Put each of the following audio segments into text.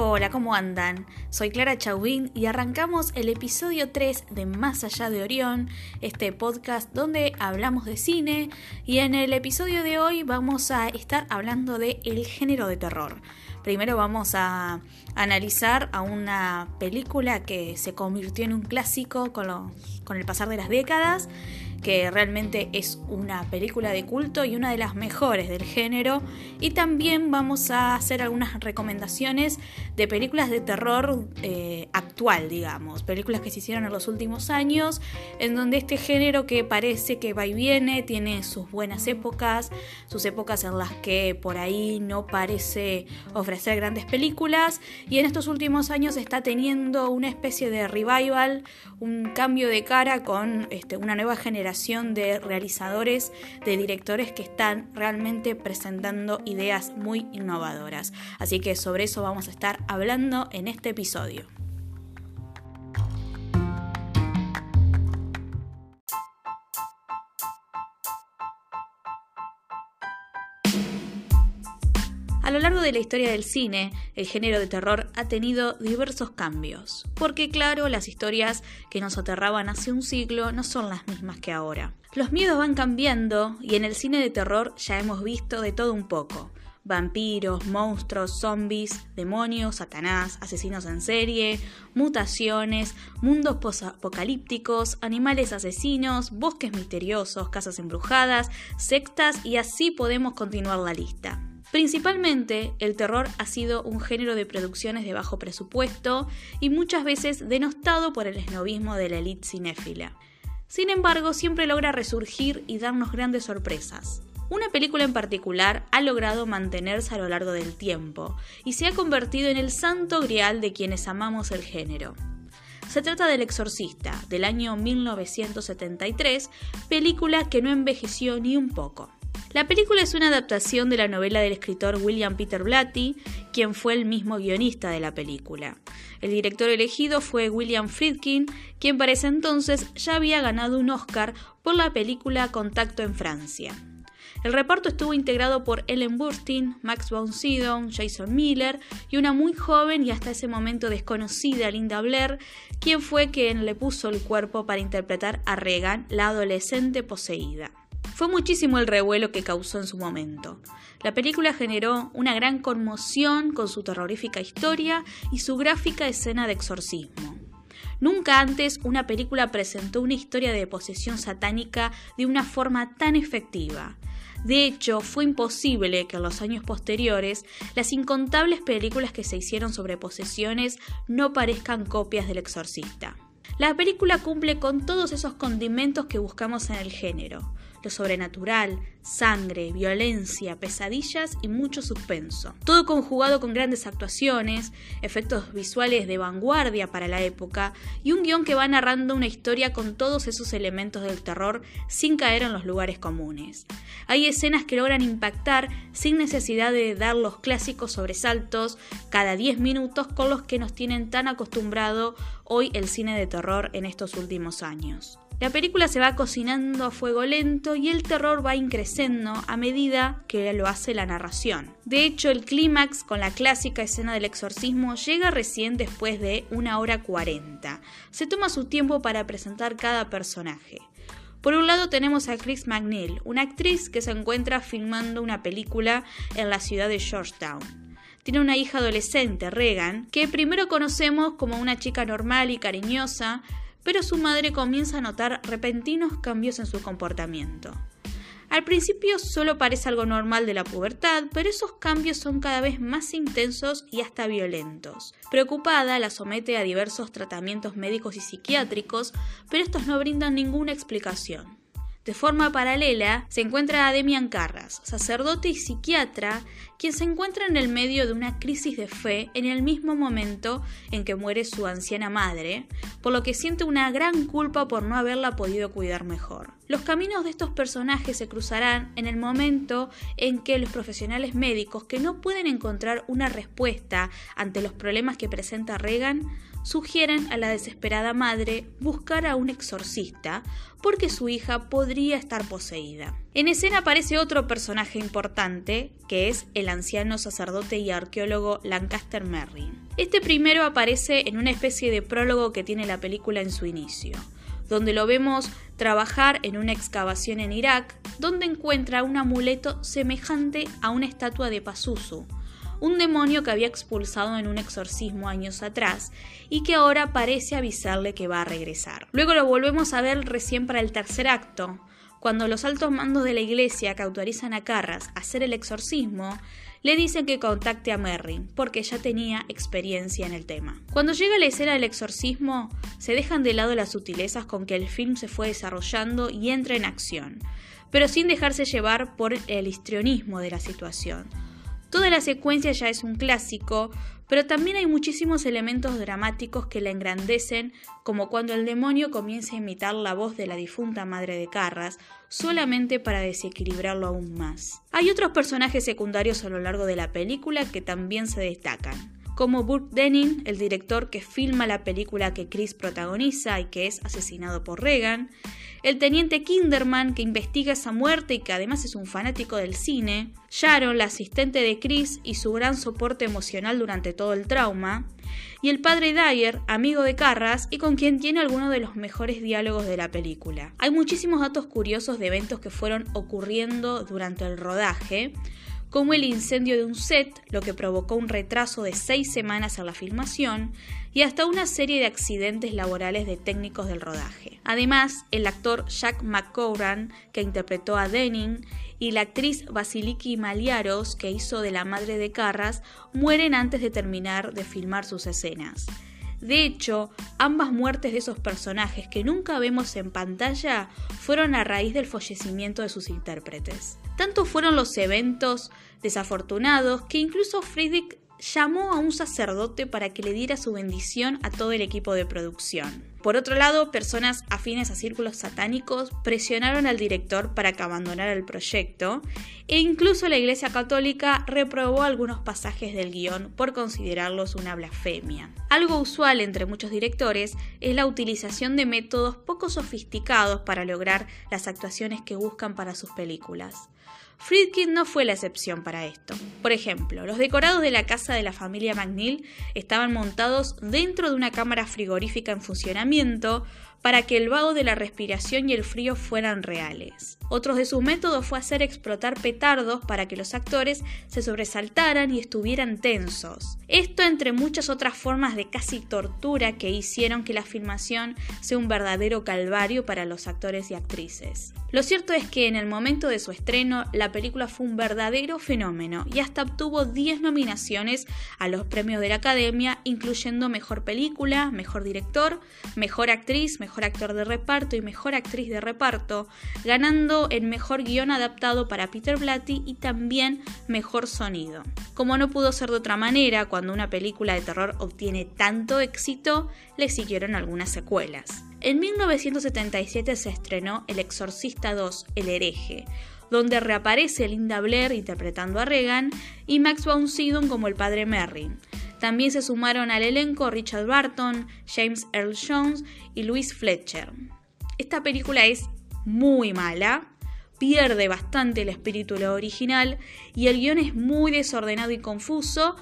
Hola, ¿cómo andan? Soy Clara Chauvin y arrancamos el episodio 3 de Más allá de Orión, este podcast donde hablamos de cine y en el episodio de hoy vamos a estar hablando de el género de terror. Primero vamos a analizar a una película que se convirtió en un clásico con, con el pasar de las décadas que realmente es una película de culto y una de las mejores del género. Y también vamos a hacer algunas recomendaciones de películas de terror eh, actual, digamos, películas que se hicieron en los últimos años, en donde este género que parece que va y viene, tiene sus buenas épocas, sus épocas en las que por ahí no parece ofrecer grandes películas, y en estos últimos años está teniendo una especie de revival, un cambio de cara con este, una nueva generación de realizadores, de directores que están realmente presentando ideas muy innovadoras. Así que sobre eso vamos a estar hablando en este episodio. Largo de la historia del cine, el género de terror ha tenido diversos cambios, porque claro, las historias que nos aterraban hace un siglo no son las mismas que ahora. Los miedos van cambiando y en el cine de terror ya hemos visto de todo un poco. Vampiros, monstruos, zombies, demonios, satanás, asesinos en serie, mutaciones, mundos apocalípticos, animales asesinos, bosques misteriosos, casas embrujadas, sectas y así podemos continuar la lista. Principalmente, el terror ha sido un género de producciones de bajo presupuesto y muchas veces denostado por el esnovismo de la élite cinéfila. Sin embargo, siempre logra resurgir y darnos grandes sorpresas. Una película en particular ha logrado mantenerse a lo largo del tiempo y se ha convertido en el santo grial de quienes amamos el género. Se trata del Exorcista, del año 1973, película que no envejeció ni un poco. La película es una adaptación de la novela del escritor William Peter Blatty, quien fue el mismo guionista de la película. El director elegido fue William Friedkin, quien para ese entonces ya había ganado un Oscar por la película Contacto en Francia. El reparto estuvo integrado por Ellen Burstyn, Max von Sydow, Jason Miller y una muy joven y hasta ese momento desconocida Linda Blair, quien fue quien le puso el cuerpo para interpretar a Regan, la adolescente poseída. Fue muchísimo el revuelo que causó en su momento. La película generó una gran conmoción con su terrorífica historia y su gráfica escena de exorcismo. Nunca antes una película presentó una historia de posesión satánica de una forma tan efectiva. De hecho, fue imposible que en los años posteriores las incontables películas que se hicieron sobre posesiones no parezcan copias del exorcista. La película cumple con todos esos condimentos que buscamos en el género lo sobrenatural, sangre, violencia, pesadillas y mucho suspenso. Todo conjugado con grandes actuaciones, efectos visuales de vanguardia para la época y un guion que va narrando una historia con todos esos elementos del terror sin caer en los lugares comunes. Hay escenas que logran impactar sin necesidad de dar los clásicos sobresaltos cada 10 minutos con los que nos tienen tan acostumbrado hoy el cine de terror en estos últimos años. La película se va cocinando a fuego lento y el terror va increciendo a medida que lo hace la narración. De hecho, el clímax con la clásica escena del exorcismo llega recién después de una hora cuarenta. Se toma su tiempo para presentar cada personaje. Por un lado tenemos a Chris McNeil, una actriz que se encuentra filmando una película en la ciudad de Georgetown tiene una hija adolescente, Regan, que primero conocemos como una chica normal y cariñosa, pero su madre comienza a notar repentinos cambios en su comportamiento. Al principio solo parece algo normal de la pubertad, pero esos cambios son cada vez más intensos y hasta violentos. Preocupada, la somete a diversos tratamientos médicos y psiquiátricos, pero estos no brindan ninguna explicación. De forma paralela, se encuentra a Demian Carras, sacerdote y psiquiatra, quien se encuentra en el medio de una crisis de fe en el mismo momento en que muere su anciana madre, por lo que siente una gran culpa por no haberla podido cuidar mejor. Los caminos de estos personajes se cruzarán en el momento en que los profesionales médicos que no pueden encontrar una respuesta ante los problemas que presenta Reagan sugieren a la desesperada madre buscar a un exorcista porque su hija podría estar poseída. En escena aparece otro personaje importante, que es el anciano sacerdote y arqueólogo Lancaster Merry. Este primero aparece en una especie de prólogo que tiene la película en su inicio, donde lo vemos trabajar en una excavación en Irak, donde encuentra un amuleto semejante a una estatua de Pazuzu, un demonio que había expulsado en un exorcismo años atrás y que ahora parece avisarle que va a regresar. Luego lo volvemos a ver recién para el tercer acto, cuando los altos mandos de la iglesia que autorizan a Carras a hacer el exorcismo le dicen que contacte a Merry, porque ya tenía experiencia en el tema. Cuando llega la escena del exorcismo, se dejan de lado las sutilezas con que el film se fue desarrollando y entra en acción, pero sin dejarse llevar por el histrionismo de la situación Toda la secuencia ya es un clásico, pero también hay muchísimos elementos dramáticos que la engrandecen, como cuando el demonio comienza a imitar la voz de la difunta madre de Carras, solamente para desequilibrarlo aún más. Hay otros personajes secundarios a lo largo de la película que también se destacan como Burke Denning, el director que filma la película que Chris protagoniza y que es asesinado por Reagan, el teniente Kinderman, que investiga esa muerte y que además es un fanático del cine, Sharon, la asistente de Chris y su gran soporte emocional durante todo el trauma, y el padre Dyer, amigo de Carras y con quien tiene algunos de los mejores diálogos de la película. Hay muchísimos datos curiosos de eventos que fueron ocurriendo durante el rodaje, como el incendio de un set, lo que provocó un retraso de seis semanas en la filmación, y hasta una serie de accidentes laborales de técnicos del rodaje. Además, el actor Jack McCoran, que interpretó a Denning, y la actriz Basiliki Maliaros, que hizo de la madre de Carras, mueren antes de terminar de filmar sus escenas. De hecho, ambas muertes de esos personajes que nunca vemos en pantalla fueron a raíz del fallecimiento de sus intérpretes. Tanto fueron los eventos desafortunados que incluso Friedrich llamó a un sacerdote para que le diera su bendición a todo el equipo de producción. Por otro lado, personas afines a círculos satánicos presionaron al director para que abandonara el proyecto e incluso la Iglesia Católica reprobó algunos pasajes del guion por considerarlos una blasfemia. Algo usual entre muchos directores es la utilización de métodos poco sofisticados para lograr las actuaciones que buscan para sus películas. Friedkin no fue la excepción para esto. Por ejemplo, los decorados de la casa de la familia McNeil estaban montados dentro de una cámara frigorífica en funcionamiento para que el vago de la respiración y el frío fueran reales. Otros de sus métodos fue hacer explotar petardos para que los actores se sobresaltaran y estuvieran tensos. Esto entre muchas otras formas de casi tortura que hicieron que la filmación sea un verdadero calvario para los actores y actrices. Lo cierto es que en el momento de su estreno la película fue un verdadero fenómeno y hasta obtuvo 10 nominaciones a los premios de la Academia, incluyendo Mejor Película, Mejor Director, Mejor Actriz, Actor de Reparto y Mejor Actriz de Reparto, ganando el mejor guion adaptado para Peter Blatty y también mejor sonido. Como no pudo ser de otra manera, cuando una película de terror obtiene tanto éxito, le siguieron algunas secuelas. En 1977 se estrenó El Exorcista 2, El hereje, donde reaparece Linda Blair interpretando a Regan y Max von Sydow como el padre Merry. También se sumaron al elenco Richard Barton, James Earl Jones y Louis Fletcher. Esta película es muy mala, pierde bastante el espíritu original y el guion es muy desordenado y confuso,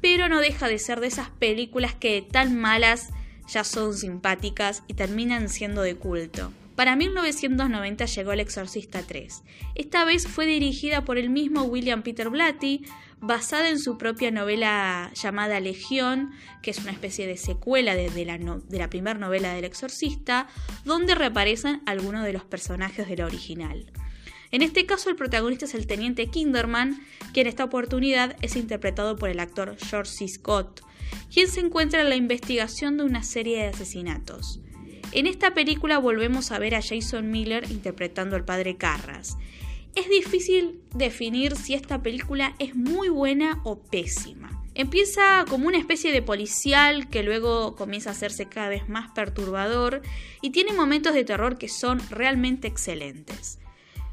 pero no deja de ser de esas películas que tan malas ya son simpáticas y terminan siendo de culto. Para 1990 llegó El Exorcista 3. Esta vez fue dirigida por el mismo William Peter Blatty, basada en su propia novela llamada Legión, que es una especie de secuela de, la, primera novela del Exorcista, donde reaparecen algunos de los personajes de la original. En este caso el protagonista es el teniente Kinderman, que en esta oportunidad es interpretado por el actor George C. Scott, quien se encuentra en la investigación de una serie de asesinatos. En esta película volvemos a ver a Jason Miller interpretando al padre Carras. Es difícil definir si esta película es muy buena o pésima. Empieza como una especie de policial que luego comienza a hacerse cada vez más perturbador y tiene momentos de terror que son realmente excelentes.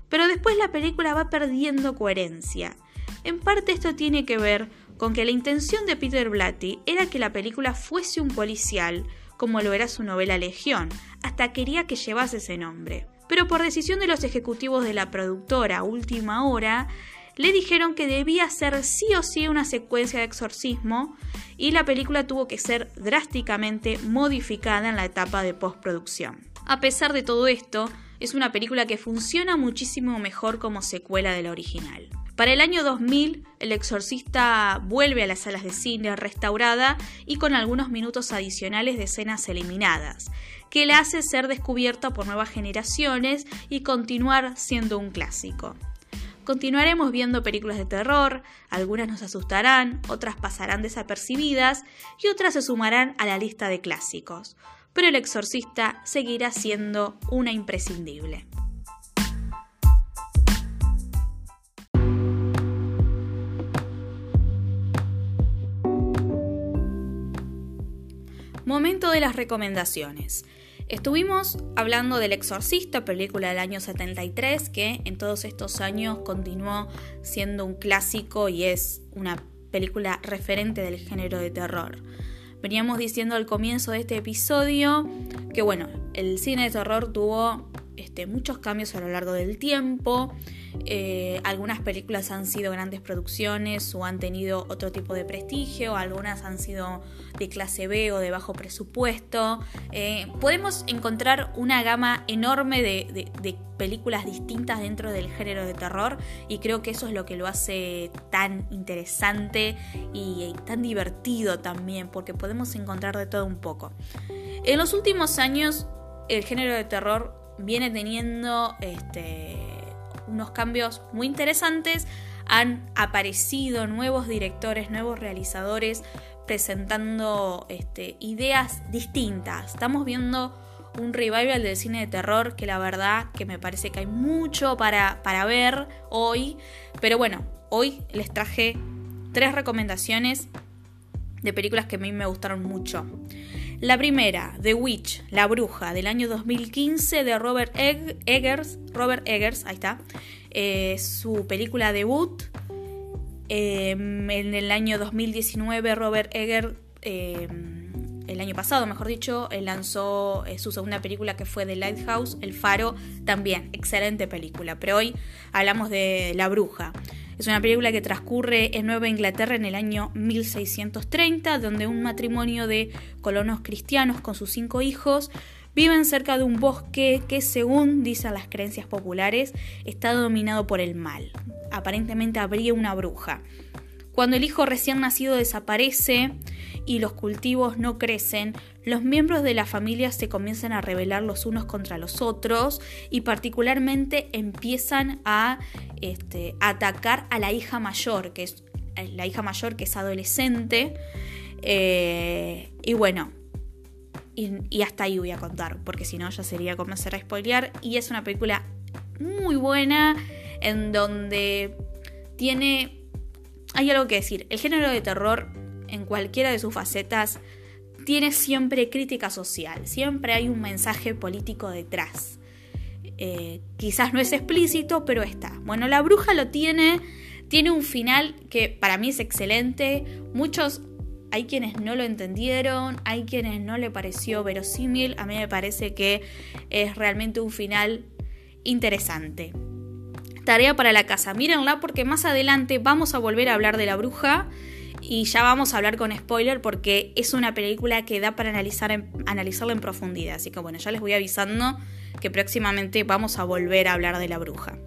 Pero después la película va perdiendo coherencia. En parte esto tiene que ver con que la intención de Peter Blatty era que la película fuese un policial, como lo era su novela Legión, hasta quería que llevase ese nombre. Pero por decisión de los ejecutivos de la productora Última Hora, le dijeron que debía ser sí o sí una secuencia de exorcismo y la película tuvo que ser drásticamente modificada en la etapa de postproducción. A pesar de todo esto, es una película que funciona muchísimo mejor como secuela de la original. Para el año 2000, El Exorcista vuelve a las salas de cine restaurada y con algunos minutos adicionales de escenas eliminadas, que la hace ser descubierta por nuevas generaciones y continuar siendo un clásico. Continuaremos viendo películas de terror, algunas nos asustarán, otras pasarán desapercibidas y otras se sumarán a la lista de clásicos, pero El Exorcista seguirá siendo una imprescindible. Momento de las recomendaciones. Estuvimos hablando del Exorcista, película del año 73, que en todos estos años continuó siendo un clásico y es una película referente del género de terror. Veníamos diciendo al comienzo de este episodio que bueno, el cine de terror tuvo este, muchos cambios a lo largo del tiempo. Eh, algunas películas han sido grandes producciones o han tenido otro tipo de prestigio, algunas han sido de clase B o de bajo presupuesto. Eh, podemos encontrar una gama enorme de, películas distintas dentro del género de terror y creo que eso es lo que lo hace tan interesante y, y tan divertido también, porque podemos encontrar de todo un poco. En los últimos años, el género de terror viene teniendo este, unos cambios muy interesantes. Han aparecido nuevos directores, nuevos realizadores presentando este, ideas distintas. Estamos viendo un revival del cine de terror que la verdad que me parece que hay mucho para, para ver hoy. Pero bueno, hoy les traje tres recomendaciones de películas que a mí me gustaron mucho. La primera, The Witch, La Bruja, del año 2015 de Robert Eggers. Robert Eggers, ahí está. Eh, su película debut. Em, en el año 2019 Robert Eggers, em, el año pasado mejor dicho, lanzó eh, su segunda película que fue The Lighthouse, El Faro, también excelente película. Pero hoy hablamos de La Bruja. Es una película que transcurre en Nueva Inglaterra en el año 1630, donde un matrimonio de colonos cristianos con sus cinco hijos viven cerca de un bosque que, según dicen las creencias populares, está dominado por el mal. Aparentemente habría una bruja. Cuando el hijo recién nacido desaparece y los cultivos no crecen, los miembros de la familia se comienzan a rebelar los unos contra los otros y particularmente empiezan a este, atacar a la hija mayor, que es eh, la hija mayor que es adolescente. Eh, y bueno, y, hasta ahí voy a contar, porque si no ya sería comenzar a spoilear. Y es una película muy buena en donde tiene hay algo que decir. El género de terror, en cualquiera de sus facetas, tiene siempre crítica social. Siempre hay un mensaje político detrás. Eh, quizás no es explícito, pero está. Bueno, la bruja lo tiene. Tiene un final que para mí es excelente. Muchos hay quienes no lo entendieron, hay quienes no le pareció verosímil, a mí me parece que es realmente un final interesante tarea para la casa. Mírenla porque más adelante vamos a volver a hablar de la bruja y ya vamos a hablar con spoiler porque es una película que da para analizar analizarla en profundidad. Así que bueno, ya les voy avisando que próximamente vamos a volver a hablar de la bruja.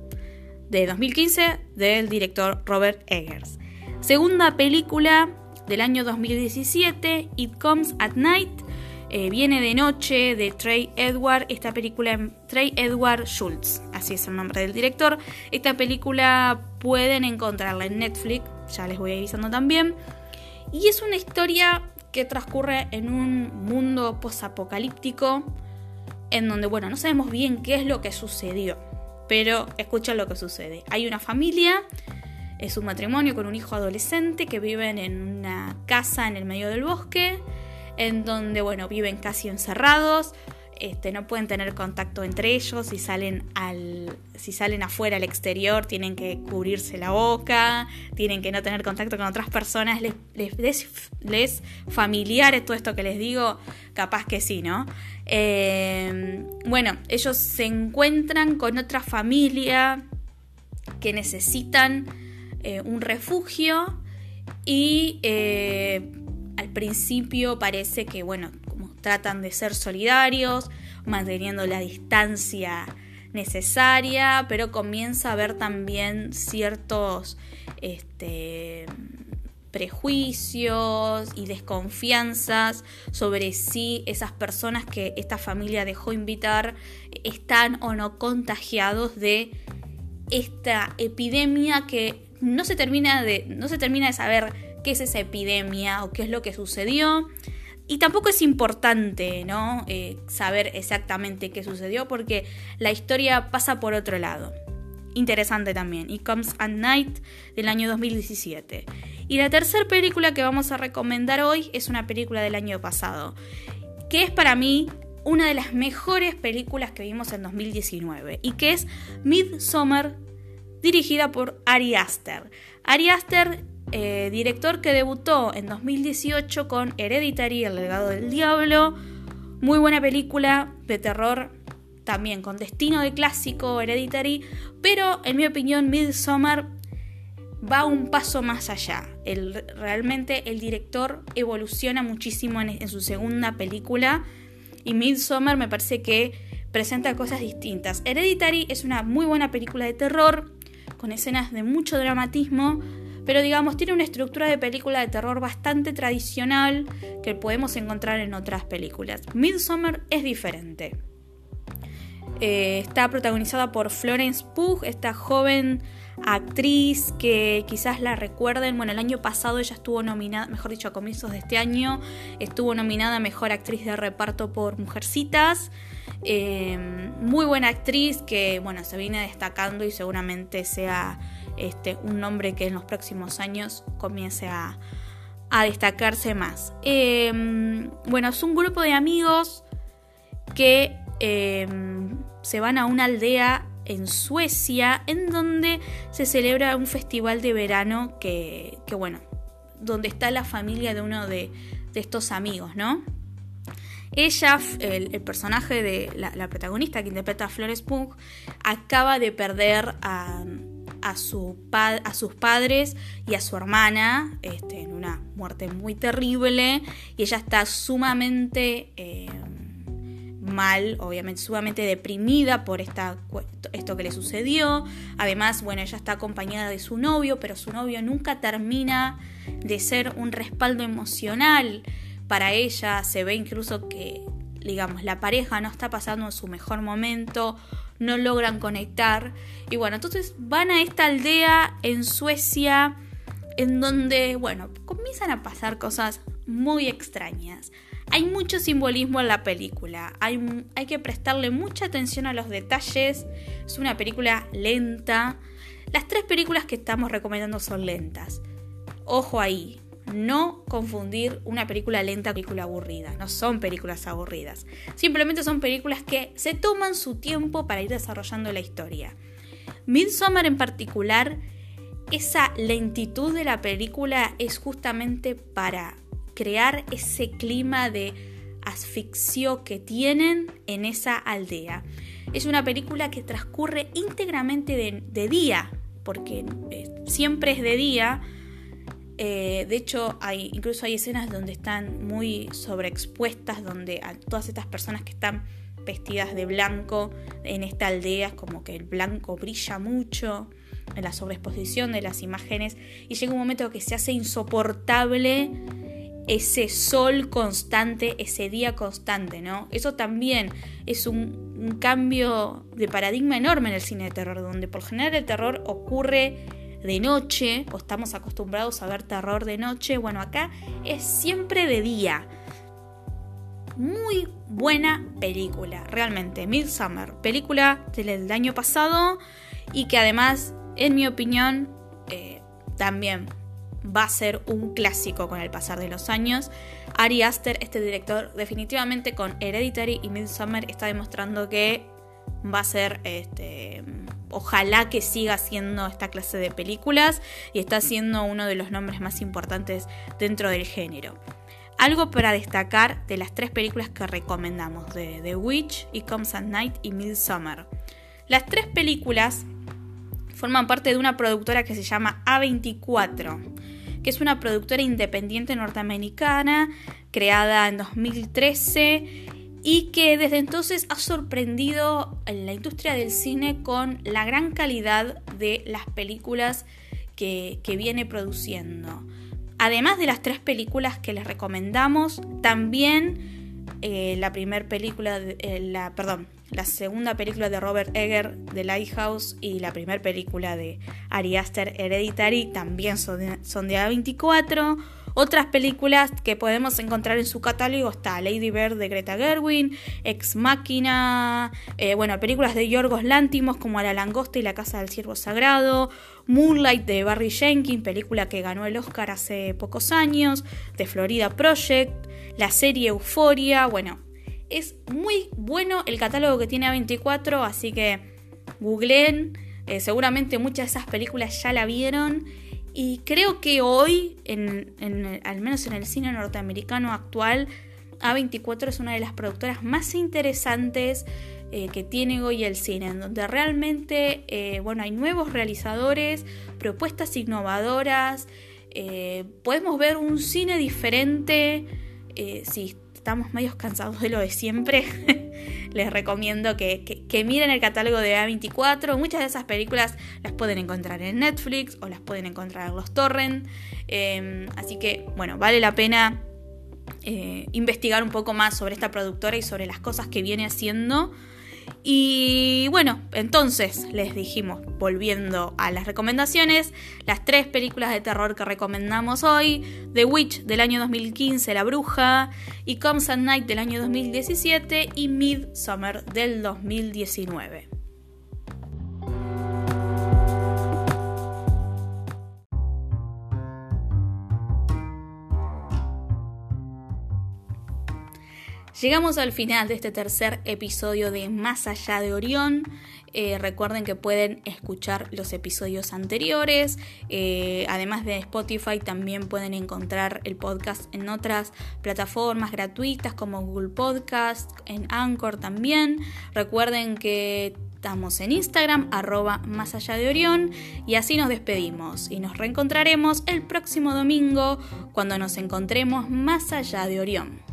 De 2015 del director Robert Eggers. Segunda película del año 2017, It Comes at Night eh, Viene de noche de Trey Edward, esta película, Trey Edward Schultz, así es el nombre del director. Esta película pueden encontrarla en Netflix, ya les voy avisando también. Y es una historia que transcurre en un mundo posapocalíptico en donde, bueno, no sabemos bien qué es lo que sucedió, pero escucha lo que sucede. Hay una familia, es un matrimonio con un hijo adolescente que viven en una casa en el medio del bosque, en donde, bueno, viven casi encerrados, este, no pueden tener contacto entre ellos, si salen, al, si salen afuera al exterior tienen que cubrirse la boca, tienen que no tener contacto con otras personas, les, les, les, familiar todo esto que les digo, capaz que sí, ¿no? Eh, bueno, ellos se encuentran con otra familia que necesitan eh, un refugio y eh, al principio parece que, bueno, tratan de ser solidarios, manteniendo la distancia necesaria, pero comienza a haber también ciertos este, prejuicios y desconfianzas sobre si esas personas que esta familia dejó invitar están o no contagiados de esta epidemia que no se termina de, no se termina de saber qué es esa epidemia o qué es lo que sucedió. Y tampoco es importante, ¿no? Eh, saber exactamente qué sucedió porque la historia pasa por otro lado. Interesante también. It Comes at Night del año 2017. Y la tercera película que vamos a recomendar hoy es una película del año pasado. Que es para mí una de las mejores películas que vimos en 2019. Y que es Midsommar dirigida por Ari Aster. Ari Aster eh, director que debutó en 2018 con Hereditary, El legado del diablo. Muy buena película de terror, también con destino de clásico Hereditary, pero en mi opinión Midsommar va un paso más allá. Realmente el director evoluciona muchísimo en, en su segunda película y Midsommar me parece que presenta cosas distintas. Hereditary es una muy buena película de terror, con escenas de mucho dramatismo, pero digamos tiene una estructura de película de terror bastante tradicional que podemos encontrar en otras películas. Midsommar es diferente. Eh, está protagonizada por Florence Pugh, esta joven actriz que quizás la recuerden. Bueno, el año pasado ella estuvo nominada, mejor dicho, a comienzos de este año, estuvo nominada a Mejor Actriz de Reparto por Mujercitas. Eh, muy buena actriz que, bueno, se viene destacando y seguramente sea este, un nombre que en los próximos años comience a, destacarse más. Em, bueno, es un grupo de amigos que em, se van a una aldea en Suecia en donde se celebra un festival de verano que, bueno, donde está la familia de uno de, estos amigos, ¿no? Ella, el, personaje de la, protagonista que interpreta a Flores Punk, acaba de perder a, a, su a sus padres y a su hermana este, en una muerte muy terrible y ella está sumamente eh, mal, obviamente sumamente deprimida por esta, esto que le sucedió. Además, bueno, ella está acompañada de su novio, pero su novio nunca termina de ser un respaldo emocional para ella. Se ve incluso que, digamos, la pareja no está pasando en su mejor momento no logran conectar. Y bueno, entonces van a esta aldea en Suecia en donde, bueno, comienzan a pasar cosas muy extrañas. Hay mucho simbolismo en la película, hay, hay que prestarle mucha atención a los detalles, es una película lenta. Las tres películas que estamos recomendando son lentas. Ojo ahí, no confundir una película lenta con película aburrida. No son películas aburridas. Simplemente son películas que se toman su tiempo para ir desarrollando la historia. Midsommar en particular, esa lentitud de la película es justamente para crear ese clima de asfixio que tienen en esa aldea. Es una película que transcurre íntegramente de, día, porque eh, siempre es de día eh, de hecho, hay, incluso hay escenas donde están muy sobreexpuestas, donde a todas estas personas que están vestidas de blanco en esta aldea, es como que el blanco brilla mucho en la sobreexposición de las imágenes y llega un momento que se hace insoportable ese sol constante, ese día constante, ¿no? Eso también es un, un cambio de paradigma enorme en el cine de terror, donde por general el terror ocurre de noche, o estamos acostumbrados a ver terror de noche, bueno, acá es siempre de día. muy buena película, realmente. Midsummer, película del año pasado y que además, en mi opinión, eh, también va a ser un clásico con el pasar de los años. Ari Aster, este director, definitivamente con Hereditary y Midsummer está demostrando que va a ser este ojalá que siga haciendo esta clase de películas y está siendo uno de los nombres más importantes dentro del género. Algo para destacar de las tres películas que recomendamos, de The Witch, It Comes at Night y Midsummer. Las tres películas forman parte de una productora que se llama A24, que es una productora independiente norteamericana creada en 2013 y que desde entonces ha sorprendido en la industria del cine con la gran calidad de las películas que, viene produciendo. Además de las tres películas que les recomendamos, también eh, la primera película, eh, la, perdón, la segunda película de Robert Egger, The Lighthouse, y la primera película de Ari Aster, Hereditary, también son de, son de A24. Otras películas que podemos encontrar en su catálogo está Lady Bird de Greta Gerwin, Ex Máquina, eh, bueno, películas de Yorgos Lántimos como La Langosta y La Casa del Ciervo Sagrado, Moonlight de Barry Jenkins, película que ganó el Oscar hace pocos años, The Florida Project, la serie Euphoria, bueno, es muy bueno el catálogo que tiene A24, así que googleen, eh, seguramente muchas de esas películas ya la vieron y creo que hoy, al menos en el cine norteamericano actual, A24 es una de las productoras más interesantes eh, que tiene hoy el cine, en donde realmente eh, bueno, hay nuevos realizadores, propuestas innovadoras, eh, podemos ver un cine diferente. si estamos medio cansados de lo de siempre, les recomiendo que, miren el catálogo de A24. Muchas de esas películas las pueden encontrar en Netflix o las pueden encontrar en los torrent. Em, así que, bueno, vale la pena eh, investigar un poco más sobre esta productora y sobre las cosas que viene haciendo. Y bueno, entonces les dijimos, volviendo a las recomendaciones, las tres películas de terror que recomendamos hoy, The Witch del año 2015, La Bruja, y Comes at Night del año 2017 y Midsummer del 2019. Llegamos al final de este tercer episodio de Más allá de Orión. Eh, recuerden que pueden escuchar los episodios anteriores. Eh, además de Spotify, también pueden encontrar el podcast en otras plataformas gratuitas como Google Podcast, en Anchor también. Recuerden que estamos en Instagram, arroba más allá de Orión. Y así nos despedimos. Y nos reencontraremos el próximo domingo cuando nos encontremos más allá de Orión.